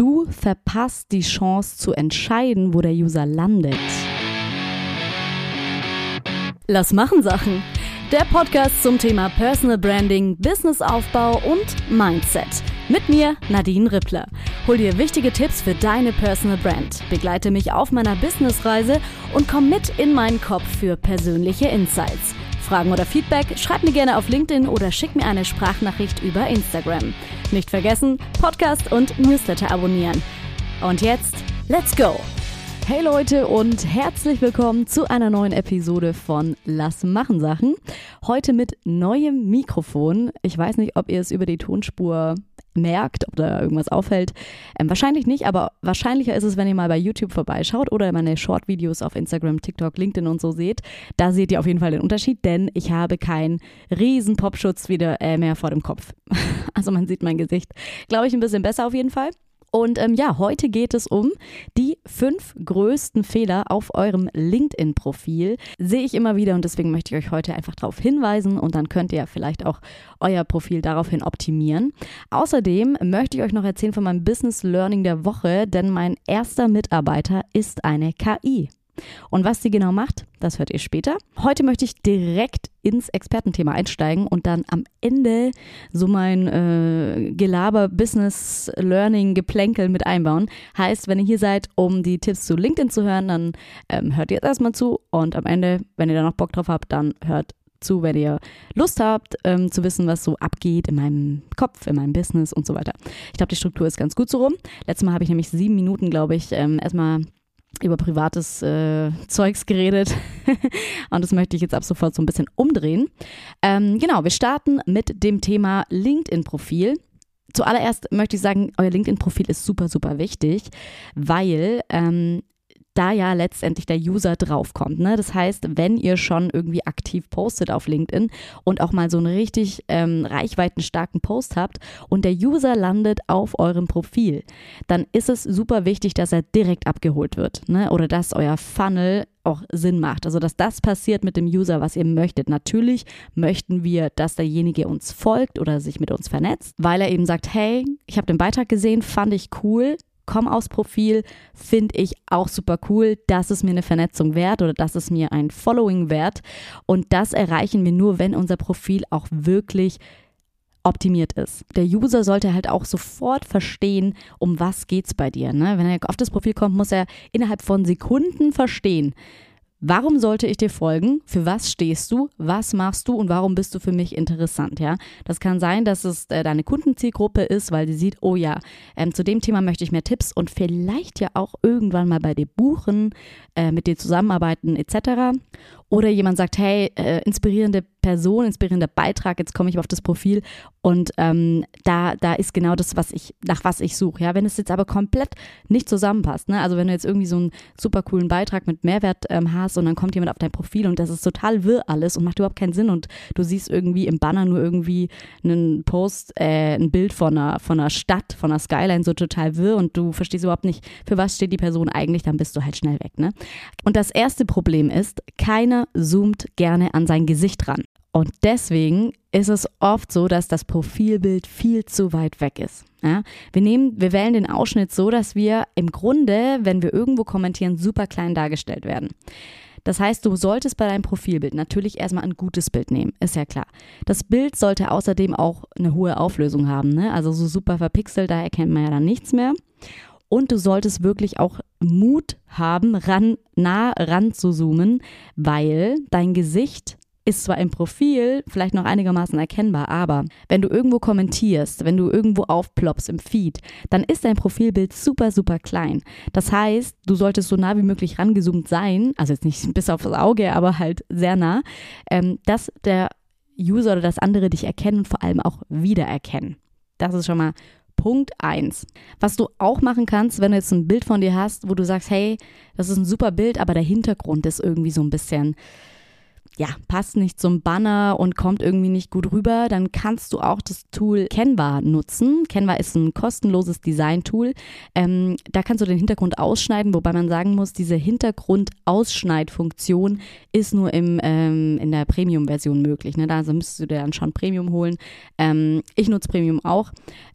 Du verpasst die Chance zu entscheiden, wo der User landet. Lass machen Sachen. Der Podcast zum Thema Personal Branding, Businessaufbau und Mindset. Mit mir, Nadine Rippler. Hol dir wichtige Tipps für deine Personal Brand. Begleite mich auf meiner Businessreise und komm mit in meinen Kopf für persönliche Insights. Fragen oder Feedback, schreib mir gerne auf LinkedIn oder schick mir eine Sprachnachricht über Instagram. Nicht vergessen, Podcast und Newsletter abonnieren. Und jetzt, let's go! Hey Leute und herzlich willkommen zu einer neuen Episode von Lass machen Sachen. Heute mit neuem Mikrofon. Ich weiß nicht, ob ihr es über die Tonspur merkt, ob da irgendwas auffällt. Ähm, wahrscheinlich nicht, aber wahrscheinlicher ist es, wenn ihr mal bei YouTube vorbeischaut oder meine Short-Videos auf Instagram, TikTok, LinkedIn und so seht. Da seht ihr auf jeden Fall den Unterschied, denn ich habe keinen riesen Popschutz wieder äh, mehr vor dem Kopf. also man sieht mein Gesicht, glaube ich, ein bisschen besser auf jeden Fall. Und ähm, ja, heute geht es um die fünf größten Fehler auf eurem LinkedIn-Profil. Sehe ich immer wieder und deswegen möchte ich euch heute einfach darauf hinweisen und dann könnt ihr vielleicht auch euer Profil daraufhin optimieren. Außerdem möchte ich euch noch erzählen von meinem Business Learning der Woche, denn mein erster Mitarbeiter ist eine KI. Und was sie genau macht, das hört ihr später. Heute möchte ich direkt ins Expertenthema einsteigen und dann am Ende so mein äh, Gelaber, Business, Learning, Geplänkel mit einbauen. Heißt, wenn ihr hier seid, um die Tipps zu LinkedIn zu hören, dann ähm, hört ihr jetzt erstmal zu und am Ende, wenn ihr da noch Bock drauf habt, dann hört zu, wenn ihr Lust habt, ähm, zu wissen, was so abgeht in meinem Kopf, in meinem Business und so weiter. Ich glaube, die Struktur ist ganz gut so rum. Letztes Mal habe ich nämlich sieben Minuten, glaube ich, ähm, erstmal über privates äh, Zeugs geredet und das möchte ich jetzt ab sofort so ein bisschen umdrehen. Ähm, genau, wir starten mit dem Thema LinkedIn-Profil. Zuallererst möchte ich sagen, euer LinkedIn-Profil ist super, super wichtig, weil ähm, da ja letztendlich der User draufkommt. Ne? Das heißt, wenn ihr schon irgendwie aktiv postet auf LinkedIn und auch mal so einen richtig ähm, reichweitenstarken Post habt und der User landet auf eurem Profil, dann ist es super wichtig, dass er direkt abgeholt wird ne? oder dass euer Funnel auch Sinn macht. Also, dass das passiert mit dem User, was ihr möchtet. Natürlich möchten wir, dass derjenige uns folgt oder sich mit uns vernetzt, weil er eben sagt, hey, ich habe den Beitrag gesehen, fand ich cool, komm aus Profil, finde ich auch super cool. Das ist mir eine Vernetzung wert oder das ist mir ein Following wert. Und das erreichen wir nur, wenn unser Profil auch wirklich optimiert ist. Der User sollte halt auch sofort verstehen, um was geht's bei dir. Ne? Wenn er auf das Profil kommt, muss er innerhalb von Sekunden verstehen, Warum sollte ich dir folgen? Für was stehst du? Was machst du und warum bist du für mich interessant? Ja, das kann sein, dass es äh, deine Kundenzielgruppe ist, weil sie sieht, oh ja, ähm, zu dem Thema möchte ich mehr Tipps und vielleicht ja auch irgendwann mal bei dir buchen, äh, mit dir zusammenarbeiten etc. Oder jemand sagt, hey, äh, inspirierende Person, inspirierender Beitrag, jetzt komme ich auf das Profil und ähm, da, da ist genau das, was ich, nach was ich suche. Ja, wenn es jetzt aber komplett nicht zusammenpasst, ne? Also wenn du jetzt irgendwie so einen super coolen Beitrag mit Mehrwert ähm, hast und dann kommt jemand auf dein Profil und das ist total wirr alles und macht überhaupt keinen Sinn und du siehst irgendwie im Banner nur irgendwie einen Post, äh, ein Bild von einer, von einer Stadt, von einer Skyline, so total wirr und du verstehst überhaupt nicht, für was steht die Person eigentlich, dann bist du halt schnell weg, ne? Und das erste Problem ist, keiner zoomt gerne an sein Gesicht ran. Und deswegen ist es oft so, dass das Profilbild viel zu weit weg ist. Ja? Wir, nehmen, wir wählen den Ausschnitt so, dass wir im Grunde, wenn wir irgendwo kommentieren, super klein dargestellt werden. Das heißt, du solltest bei deinem Profilbild natürlich erstmal ein gutes Bild nehmen, ist ja klar. Das Bild sollte außerdem auch eine hohe Auflösung haben, ne? also so super verpixelt, da erkennt man ja dann nichts mehr. Und du solltest wirklich auch Mut haben, ran, nah ran zu zoomen, weil dein Gesicht ist zwar im Profil vielleicht noch einigermaßen erkennbar, aber wenn du irgendwo kommentierst, wenn du irgendwo aufploppst im Feed, dann ist dein Profilbild super, super klein. Das heißt, du solltest so nah wie möglich rangezoomt sein, also jetzt nicht bis aufs Auge, aber halt sehr nah, ähm, dass der User oder das andere dich erkennen und vor allem auch wiedererkennen. Das ist schon mal Punkt 1. Was du auch machen kannst, wenn du jetzt ein Bild von dir hast, wo du sagst, hey, das ist ein super Bild, aber der Hintergrund ist irgendwie so ein bisschen, ja, passt nicht zum Banner und kommt irgendwie nicht gut rüber, dann kannst du auch das Tool Canva nutzen. Canva ist ein kostenloses Design-Tool. Ähm, da kannst du den Hintergrund ausschneiden, wobei man sagen muss, diese Hintergrund-Ausschneidfunktion ist nur im, ähm, in der Premium-Version möglich. Ne? Da also müsstest du dir dann schon Premium holen. Ähm, ich nutze Premium auch.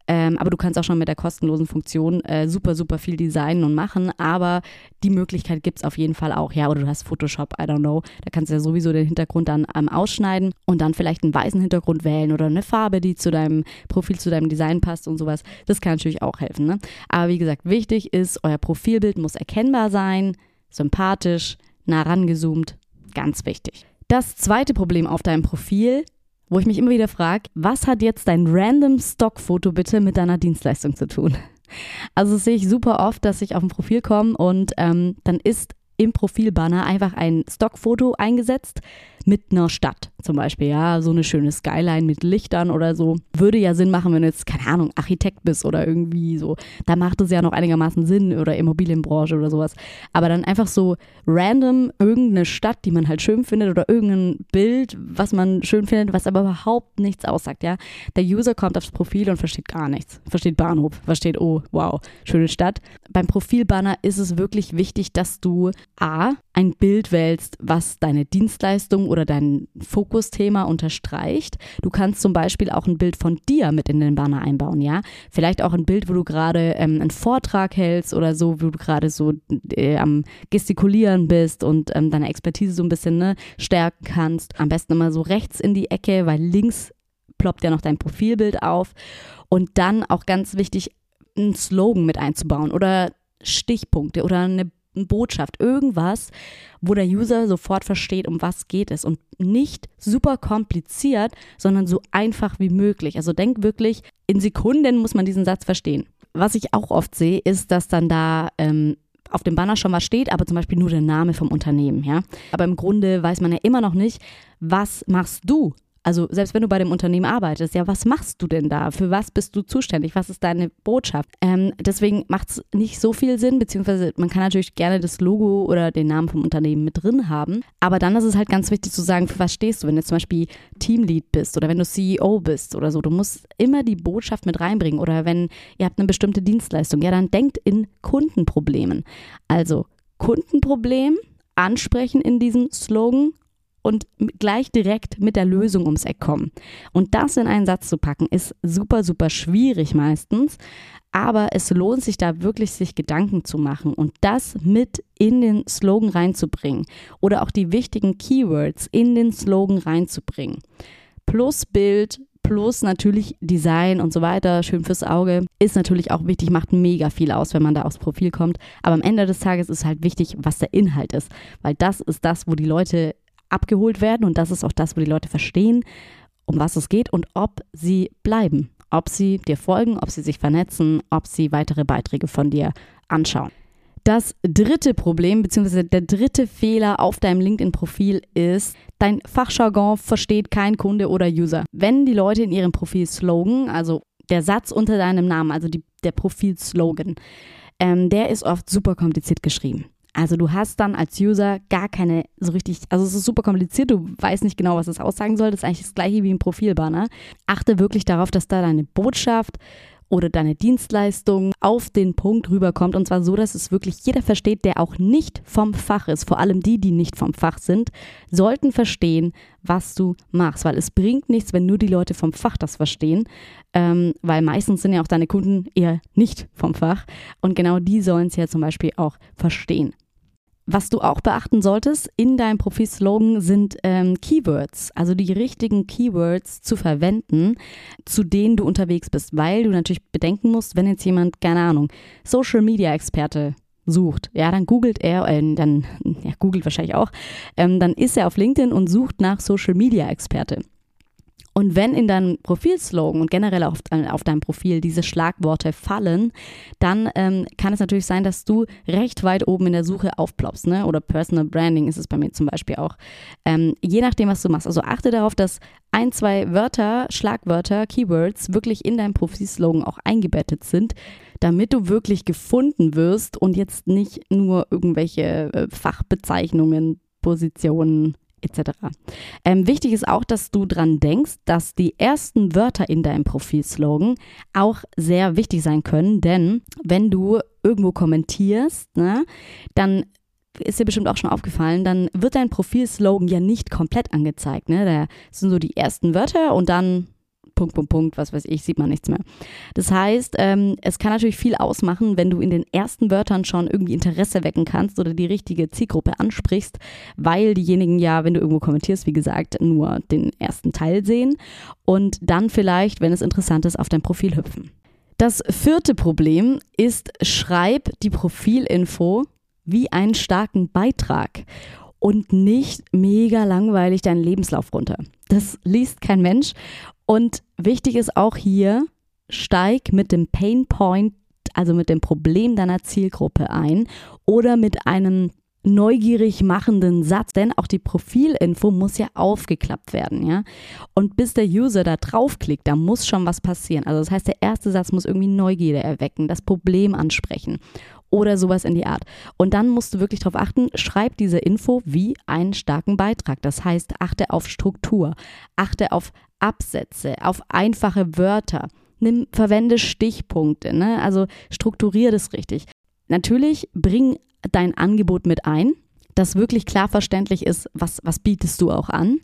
Ähm, aber du kannst auch schon mit der kostenlosen Funktion äh, super, super viel designen und machen. Aber die Möglichkeit gibt es auf jeden Fall auch. Ja, oder du hast Photoshop, I don't know. Da kannst du ja sowieso den Hintergrund dann ähm, ausschneiden und dann vielleicht einen weißen Hintergrund wählen oder eine Farbe, die zu deinem Profil, zu deinem Design passt und sowas. Das kann natürlich auch helfen. Ne? Aber wie gesagt, wichtig ist, euer Profilbild muss erkennbar sein, sympathisch, nah rangezoomt. Ganz wichtig. Das zweite Problem auf deinem Profil wo ich mich immer wieder frage, was hat jetzt dein random Stockfoto bitte mit deiner Dienstleistung zu tun? Also das sehe ich super oft, dass ich auf ein Profil komme und ähm, dann ist im Profilbanner einfach ein Stockfoto eingesetzt mit einer Stadt zum Beispiel, ja, so eine schöne Skyline mit Lichtern oder so. Würde ja Sinn machen, wenn du jetzt, keine Ahnung, Architekt bist oder irgendwie so. Da macht es ja noch einigermaßen Sinn oder Immobilienbranche oder sowas. Aber dann einfach so random irgendeine Stadt, die man halt schön findet oder irgendein Bild, was man schön findet, was aber überhaupt nichts aussagt, ja. Der User kommt aufs Profil und versteht gar nichts. Versteht Bahnhof, versteht, oh, wow, schöne Stadt. Beim Profilbanner ist es wirklich wichtig, dass du A, ein Bild wählst, was deine Dienstleistung oder dein Fokusthema unterstreicht. Du kannst zum Beispiel auch ein Bild von dir mit in den Banner einbauen, ja. Vielleicht auch ein Bild, wo du gerade ähm, einen Vortrag hältst oder so, wo du gerade so äh, am Gestikulieren bist und ähm, deine Expertise so ein bisschen ne, stärken kannst. Am besten immer so rechts in die Ecke, weil links ploppt ja noch dein Profilbild auf. Und dann auch ganz wichtig, einen Slogan mit einzubauen oder Stichpunkte oder eine Botschaft, irgendwas, wo der User sofort versteht, um was geht es und nicht super kompliziert, sondern so einfach wie möglich. Also denk wirklich, in Sekunden muss man diesen Satz verstehen. Was ich auch oft sehe, ist, dass dann da ähm, auf dem Banner schon was steht, aber zum Beispiel nur der Name vom Unternehmen, ja. Aber im Grunde weiß man ja immer noch nicht, was machst du also selbst wenn du bei dem Unternehmen arbeitest, ja, was machst du denn da? Für was bist du zuständig? Was ist deine Botschaft? Ähm, deswegen macht es nicht so viel Sinn, beziehungsweise man kann natürlich gerne das Logo oder den Namen vom Unternehmen mit drin haben. Aber dann ist es halt ganz wichtig zu sagen, für was stehst du, wenn du zum Beispiel Teamlead bist oder wenn du CEO bist oder so. Du musst immer die Botschaft mit reinbringen. Oder wenn ihr habt eine bestimmte Dienstleistung, ja, dann denkt in Kundenproblemen. Also Kundenproblem ansprechen in diesem Slogan und gleich direkt mit der Lösung ums Eck kommen. Und das in einen Satz zu packen, ist super, super schwierig meistens. Aber es lohnt sich da wirklich, sich Gedanken zu machen und das mit in den Slogan reinzubringen oder auch die wichtigen Keywords in den Slogan reinzubringen. Plus Bild, plus natürlich Design und so weiter, schön fürs Auge, ist natürlich auch wichtig, macht mega viel aus, wenn man da aufs Profil kommt. Aber am Ende des Tages ist halt wichtig, was der Inhalt ist, weil das ist das, wo die Leute abgeholt werden und das ist auch das, wo die Leute verstehen, um was es geht und ob sie bleiben, ob sie dir folgen, ob sie sich vernetzen, ob sie weitere Beiträge von dir anschauen. Das dritte Problem bzw. der dritte Fehler auf deinem LinkedIn-Profil ist, dein Fachjargon versteht kein Kunde oder User. Wenn die Leute in ihrem Profil Slogan, also der Satz unter deinem Namen, also die, der Profil-Slogan, ähm, der ist oft super kompliziert geschrieben. Also du hast dann als User gar keine so richtig, also es ist super kompliziert, du weißt nicht genau, was es aussagen soll. Das ist eigentlich das gleiche wie ein Profilbanner. Achte wirklich darauf, dass da deine Botschaft oder deine Dienstleistung auf den Punkt rüberkommt. Und zwar so, dass es wirklich jeder versteht, der auch nicht vom Fach ist. Vor allem die, die nicht vom Fach sind, sollten verstehen, was du machst. Weil es bringt nichts, wenn nur die Leute vom Fach das verstehen. Ähm, weil meistens sind ja auch deine Kunden eher nicht vom Fach. Und genau die sollen es ja zum Beispiel auch verstehen. Was du auch beachten solltest in deinem Profilslogan sind ähm, Keywords, also die richtigen Keywords zu verwenden, zu denen du unterwegs bist, weil du natürlich bedenken musst, wenn jetzt jemand, keine Ahnung, Social Media Experte sucht, ja, dann googelt er, äh, dann, ja, googelt wahrscheinlich auch, ähm, dann ist er auf LinkedIn und sucht nach Social Media Experte. Und wenn in deinem Profilslogan und generell auf, äh, auf deinem Profil diese Schlagworte fallen, dann ähm, kann es natürlich sein, dass du recht weit oben in der Suche aufploppst. Ne? Oder Personal Branding ist es bei mir zum Beispiel auch. Ähm, je nachdem, was du machst. Also achte darauf, dass ein, zwei Wörter, Schlagwörter, Keywords wirklich in deinem Profilslogan auch eingebettet sind, damit du wirklich gefunden wirst und jetzt nicht nur irgendwelche äh, Fachbezeichnungen, Positionen etc. Ähm, wichtig ist auch, dass du dran denkst, dass die ersten Wörter in deinem Profilslogan auch sehr wichtig sein können, denn wenn du irgendwo kommentierst, ne, dann ist dir bestimmt auch schon aufgefallen, dann wird dein Profilslogan ja nicht komplett angezeigt. Ne? Da sind so die ersten Wörter und dann Punkt, Punkt, Punkt, was weiß ich, sieht man nichts mehr. Das heißt, ähm, es kann natürlich viel ausmachen, wenn du in den ersten Wörtern schon irgendwie Interesse wecken kannst oder die richtige Zielgruppe ansprichst, weil diejenigen ja, wenn du irgendwo kommentierst, wie gesagt, nur den ersten Teil sehen und dann vielleicht, wenn es interessant ist, auf dein Profil hüpfen. Das vierte Problem ist, schreib die Profilinfo wie einen starken Beitrag und nicht mega langweilig deinen Lebenslauf runter. Das liest kein Mensch und wichtig ist auch hier, steig mit dem Pain Point, also mit dem Problem deiner Zielgruppe ein oder mit einem neugierig machenden Satz, denn auch die Profilinfo muss ja aufgeklappt werden, ja. Und bis der User da draufklickt, da muss schon was passieren. Also das heißt, der erste Satz muss irgendwie Neugierde erwecken, das Problem ansprechen oder sowas in die Art. Und dann musst du wirklich darauf achten, schreib diese Info wie einen starken Beitrag. Das heißt, achte auf Struktur, achte auf Absätze, auf einfache Wörter. Nimm, verwende Stichpunkte, ne? also strukturiere das richtig. Natürlich bring dein Angebot mit ein, das wirklich klar verständlich ist, was, was bietest du auch an.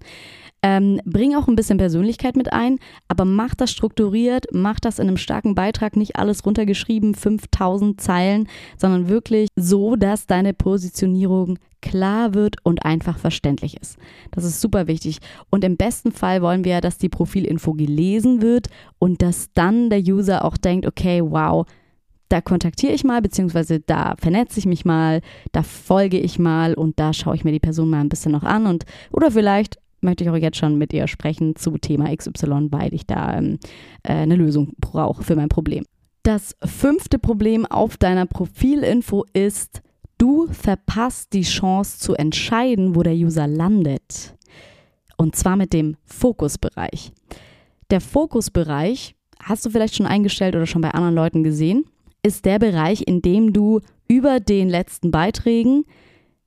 Ähm, bring auch ein bisschen Persönlichkeit mit ein, aber mach das strukturiert, mach das in einem starken Beitrag, nicht alles runtergeschrieben, 5000 Zeilen, sondern wirklich so, dass deine Positionierung klar wird und einfach verständlich ist. Das ist super wichtig. Und im besten Fall wollen wir, dass die Profilinfo gelesen wird und dass dann der User auch denkt, okay, wow, da kontaktiere ich mal, beziehungsweise da vernetze ich mich mal, da folge ich mal und da schaue ich mir die Person mal ein bisschen noch an und oder vielleicht möchte ich auch jetzt schon mit ihr sprechen zu Thema XY, weil ich da ähm, äh, eine Lösung brauche für mein Problem. Das fünfte Problem auf deiner Profilinfo ist, du verpasst die Chance zu entscheiden, wo der User landet. Und zwar mit dem Fokusbereich. Der Fokusbereich, hast du vielleicht schon eingestellt oder schon bei anderen Leuten gesehen, ist der Bereich, in dem du über den letzten Beiträgen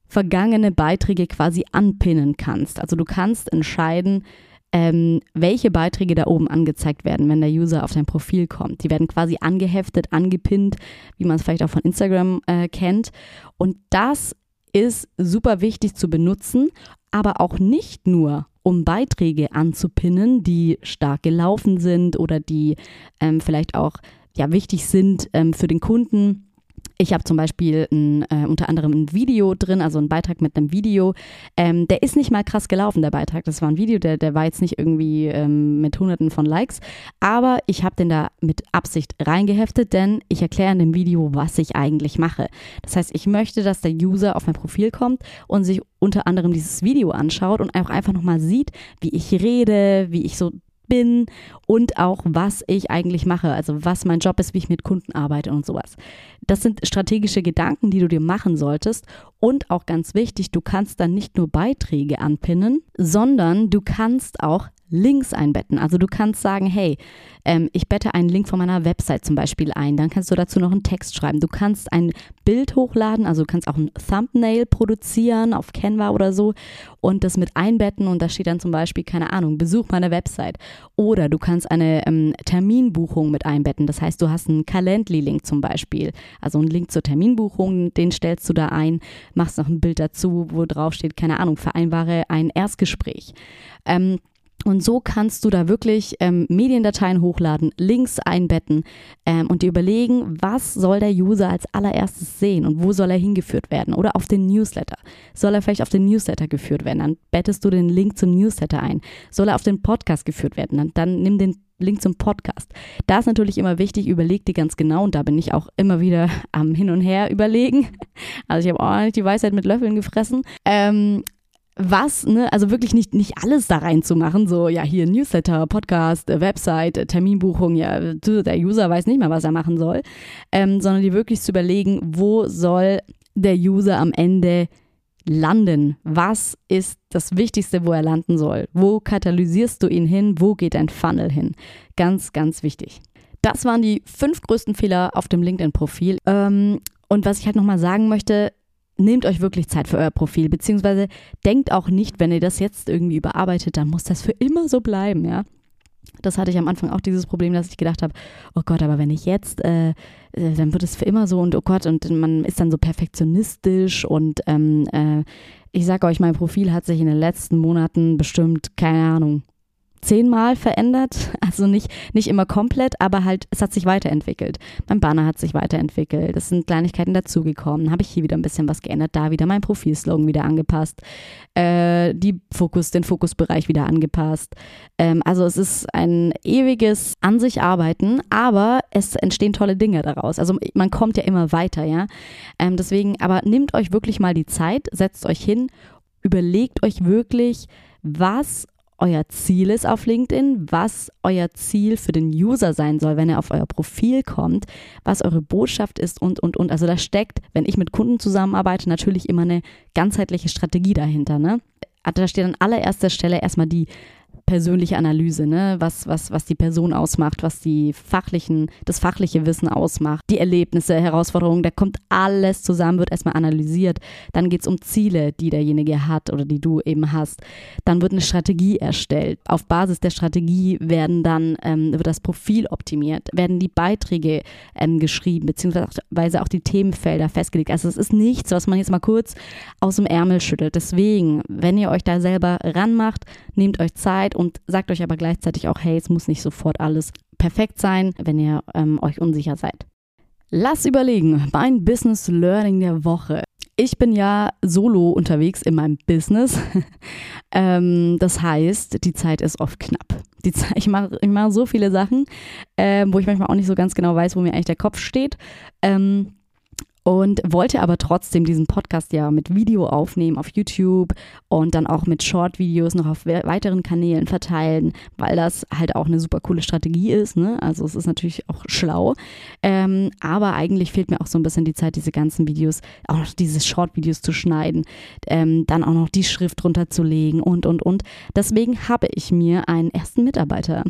vergangene Beiträge quasi anpinnen kannst. Also du kannst entscheiden, ähm, welche Beiträge da oben angezeigt werden, wenn der User auf dein Profil kommt. Die werden quasi angeheftet, angepinnt, wie man es vielleicht auch von Instagram äh, kennt. Und das ist super wichtig zu benutzen, aber auch nicht nur, um Beiträge anzupinnen, die stark gelaufen sind oder die ähm, vielleicht auch ja, wichtig sind ähm, für den Kunden ich habe zum Beispiel ein, äh, unter anderem ein Video drin, also ein Beitrag mit einem Video. Ähm, der ist nicht mal krass gelaufen, der Beitrag. Das war ein Video, der, der war jetzt nicht irgendwie ähm, mit hunderten von Likes. Aber ich habe den da mit Absicht reingeheftet, denn ich erkläre in dem Video, was ich eigentlich mache. Das heißt, ich möchte, dass der User auf mein Profil kommt und sich unter anderem dieses Video anschaut und auch einfach nochmal sieht, wie ich rede, wie ich so bin und auch, was ich eigentlich mache, also was mein Job ist, wie ich mit Kunden arbeite und sowas. Das sind strategische Gedanken, die du dir machen solltest. Und auch ganz wichtig, du kannst dann nicht nur Beiträge anpinnen, sondern du kannst auch Links einbetten. Also du kannst sagen, hey, ähm, ich bette einen Link von meiner Website zum Beispiel ein. Dann kannst du dazu noch einen Text schreiben. Du kannst ein Bild hochladen, also du kannst auch ein Thumbnail produzieren auf Canva oder so und das mit einbetten und da steht dann zum Beispiel, keine Ahnung, besuch meine Website. Oder du kannst eine ähm, Terminbuchung mit einbetten. Das heißt, du hast einen Calendly-Link zum Beispiel. Also einen Link zur Terminbuchung, den stellst du da ein, machst noch ein Bild dazu, wo drauf steht, keine Ahnung, vereinbare ein Erstgespräch. Ähm, und so kannst du da wirklich ähm, Mediendateien hochladen, Links einbetten ähm, und dir überlegen, was soll der User als allererstes sehen und wo soll er hingeführt werden. Oder auf den Newsletter. Soll er vielleicht auf den Newsletter geführt werden? Dann bettest du den Link zum Newsletter ein. Soll er auf den Podcast geführt werden? Dann, dann nimm den Link zum Podcast. Da ist natürlich immer wichtig, überleg dir ganz genau und da bin ich auch immer wieder am Hin und Her überlegen. Also ich habe nicht die Weisheit mit Löffeln gefressen. Ähm, was, ne, also wirklich nicht, nicht alles da reinzumachen, so, ja, hier Newsletter, Podcast, äh, Website, äh, Terminbuchung, ja, der User weiß nicht mehr, was er machen soll, ähm, sondern die wirklich zu überlegen, wo soll der User am Ende landen? Was ist das Wichtigste, wo er landen soll? Wo katalysierst du ihn hin? Wo geht dein Funnel hin? Ganz, ganz wichtig. Das waren die fünf größten Fehler auf dem LinkedIn-Profil. Ähm, und was ich halt nochmal sagen möchte, nehmt euch wirklich Zeit für euer Profil, beziehungsweise denkt auch nicht, wenn ihr das jetzt irgendwie überarbeitet, dann muss das für immer so bleiben, ja. Das hatte ich am Anfang auch dieses Problem, dass ich gedacht habe, oh Gott, aber wenn ich jetzt, äh, äh, dann wird es für immer so und oh Gott, und man ist dann so perfektionistisch und ähm, äh, ich sage euch, mein Profil hat sich in den letzten Monaten bestimmt, keine Ahnung, zehnmal verändert. Also nicht, nicht immer komplett, aber halt, es hat sich weiterentwickelt. Mein Banner hat sich weiterentwickelt. Es sind Kleinigkeiten dazugekommen. Habe ich hier wieder ein bisschen was geändert, da wieder mein Profilslogan wieder angepasst, äh, die Fokus, den Fokusbereich wieder angepasst. Ähm, also es ist ein ewiges an sich arbeiten, aber es entstehen tolle Dinge daraus. Also man kommt ja immer weiter, ja. Ähm, deswegen, aber nehmt euch wirklich mal die Zeit, setzt euch hin, überlegt euch wirklich, was euer Ziel ist auf LinkedIn, was euer Ziel für den User sein soll, wenn er auf euer Profil kommt, was eure Botschaft ist und, und, und. Also da steckt, wenn ich mit Kunden zusammenarbeite, natürlich immer eine ganzheitliche Strategie dahinter. Ne? Also da steht an allererster Stelle erstmal die persönliche Analyse, ne? was, was, was die Person ausmacht, was die fachlichen, das fachliche Wissen ausmacht, die Erlebnisse, Herausforderungen, da kommt alles zusammen, wird erstmal analysiert. Dann geht es um Ziele, die derjenige hat oder die du eben hast. Dann wird eine Strategie erstellt. Auf Basis der Strategie werden dann, ähm, wird das Profil optimiert, werden die Beiträge ähm, geschrieben, beziehungsweise auch die Themenfelder festgelegt. Also es ist nichts, was man jetzt mal kurz aus dem Ärmel schüttelt. Deswegen, wenn ihr euch da selber ranmacht, nehmt euch Zeit und sagt euch aber gleichzeitig auch, hey, es muss nicht sofort alles perfekt sein, wenn ihr ähm, euch unsicher seid. Lass überlegen, mein Business Learning der Woche. Ich bin ja solo unterwegs in meinem Business. ähm, das heißt, die Zeit ist oft knapp. Die Zeit, ich mache mach so viele Sachen, äh, wo ich manchmal auch nicht so ganz genau weiß, wo mir eigentlich der Kopf steht. Ähm, und wollte aber trotzdem diesen Podcast ja mit Video aufnehmen auf YouTube und dann auch mit Short-Videos noch auf weiteren Kanälen verteilen, weil das halt auch eine super coole Strategie ist. Ne? Also es ist natürlich auch schlau. Ähm, aber eigentlich fehlt mir auch so ein bisschen die Zeit, diese ganzen Videos, auch noch diese Short-Videos zu schneiden, ähm, dann auch noch die Schrift runterzulegen und, und, und. Deswegen habe ich mir einen ersten Mitarbeiter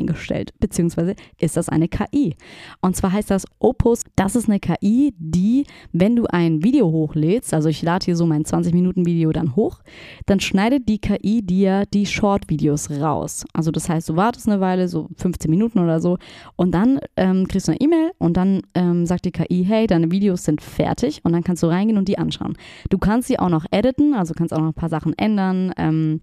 eingestellt, beziehungsweise ist das eine KI. Und zwar heißt das Opus, das ist eine KI, die, wenn du ein Video hochlädst, also ich lade hier so mein 20-Minuten-Video dann hoch, dann schneidet die KI dir die Short-Videos raus. Also das heißt, du wartest eine Weile, so 15 Minuten oder so, und dann ähm, kriegst du eine E-Mail und dann ähm, sagt die KI, hey, deine Videos sind fertig und dann kannst du reingehen und die anschauen. Du kannst sie auch noch editen, also kannst auch noch ein paar Sachen ändern, ähm,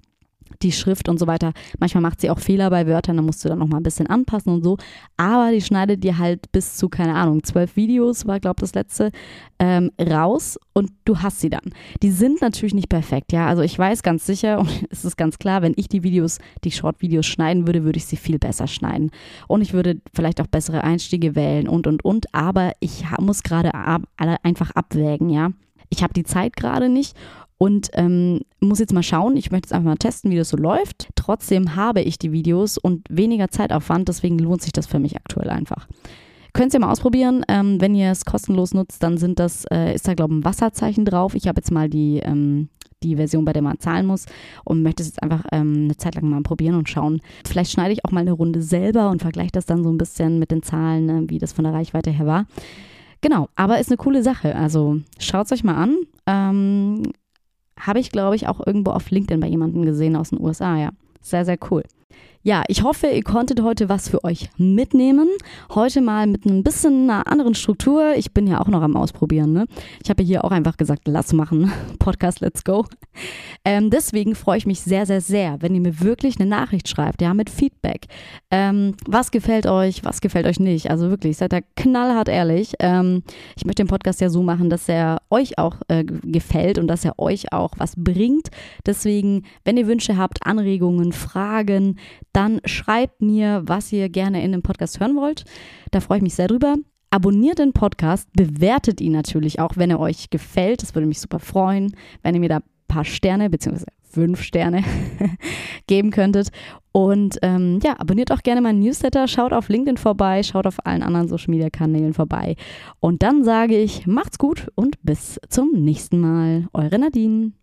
die Schrift und so weiter. Manchmal macht sie auch Fehler bei Wörtern, da musst du dann noch mal ein bisschen anpassen und so. Aber die schneidet dir halt bis zu, keine Ahnung, zwölf Videos, war, glaube ich, das letzte, ähm, raus und du hast sie dann. Die sind natürlich nicht perfekt, ja. Also ich weiß ganz sicher und es ist ganz klar, wenn ich die Videos, die Short-Videos schneiden würde, würde ich sie viel besser schneiden. Und ich würde vielleicht auch bessere Einstiege wählen und, und, und. Aber ich muss gerade ab, einfach abwägen, ja. Ich habe die Zeit gerade nicht und ähm, muss jetzt mal schauen, ich möchte jetzt einfach mal testen, wie das so läuft. Trotzdem habe ich die Videos und weniger Zeitaufwand, deswegen lohnt sich das für mich aktuell einfach. Könnt ihr mal ausprobieren. Ähm, wenn ihr es kostenlos nutzt, dann sind das, äh, ist da, glaube ich, ein Wasserzeichen drauf. Ich habe jetzt mal die, ähm, die Version, bei der man zahlen muss und möchte es jetzt einfach ähm, eine Zeit lang mal probieren und schauen. Vielleicht schneide ich auch mal eine Runde selber und vergleiche das dann so ein bisschen mit den Zahlen, äh, wie das von der Reichweite her war. Genau, aber ist eine coole Sache. Also schaut es euch mal an. Ähm, habe ich, glaube ich, auch irgendwo auf LinkedIn bei jemandem gesehen aus den USA, ja. Sehr, sehr cool. Ja, ich hoffe, ihr konntet heute was für euch mitnehmen. Heute mal mit ein bisschen einer anderen Struktur. Ich bin ja auch noch am Ausprobieren. Ne? Ich habe hier auch einfach gesagt, lass machen. Podcast, let's go. Ähm, deswegen freue ich mich sehr, sehr, sehr, wenn ihr mir wirklich eine Nachricht schreibt, ja, mit Feedback. Ähm, was gefällt euch, was gefällt euch nicht? Also wirklich, seid da knallhart ehrlich. Ähm, ich möchte den Podcast ja so machen, dass er euch auch äh, gefällt und dass er euch auch was bringt. Deswegen, wenn ihr Wünsche habt, Anregungen, Fragen, dann schreibt mir, was ihr gerne in dem Podcast hören wollt. Da freue ich mich sehr drüber. Abonniert den Podcast, bewertet ihn natürlich auch, wenn er euch gefällt. Das würde mich super freuen, wenn ihr mir da ein paar Sterne bzw. fünf Sterne geben könntet. Und ähm, ja, abonniert auch gerne meinen Newsletter, schaut auf LinkedIn vorbei, schaut auf allen anderen Social Media Kanälen vorbei. Und dann sage ich, macht's gut und bis zum nächsten Mal. Eure Nadine.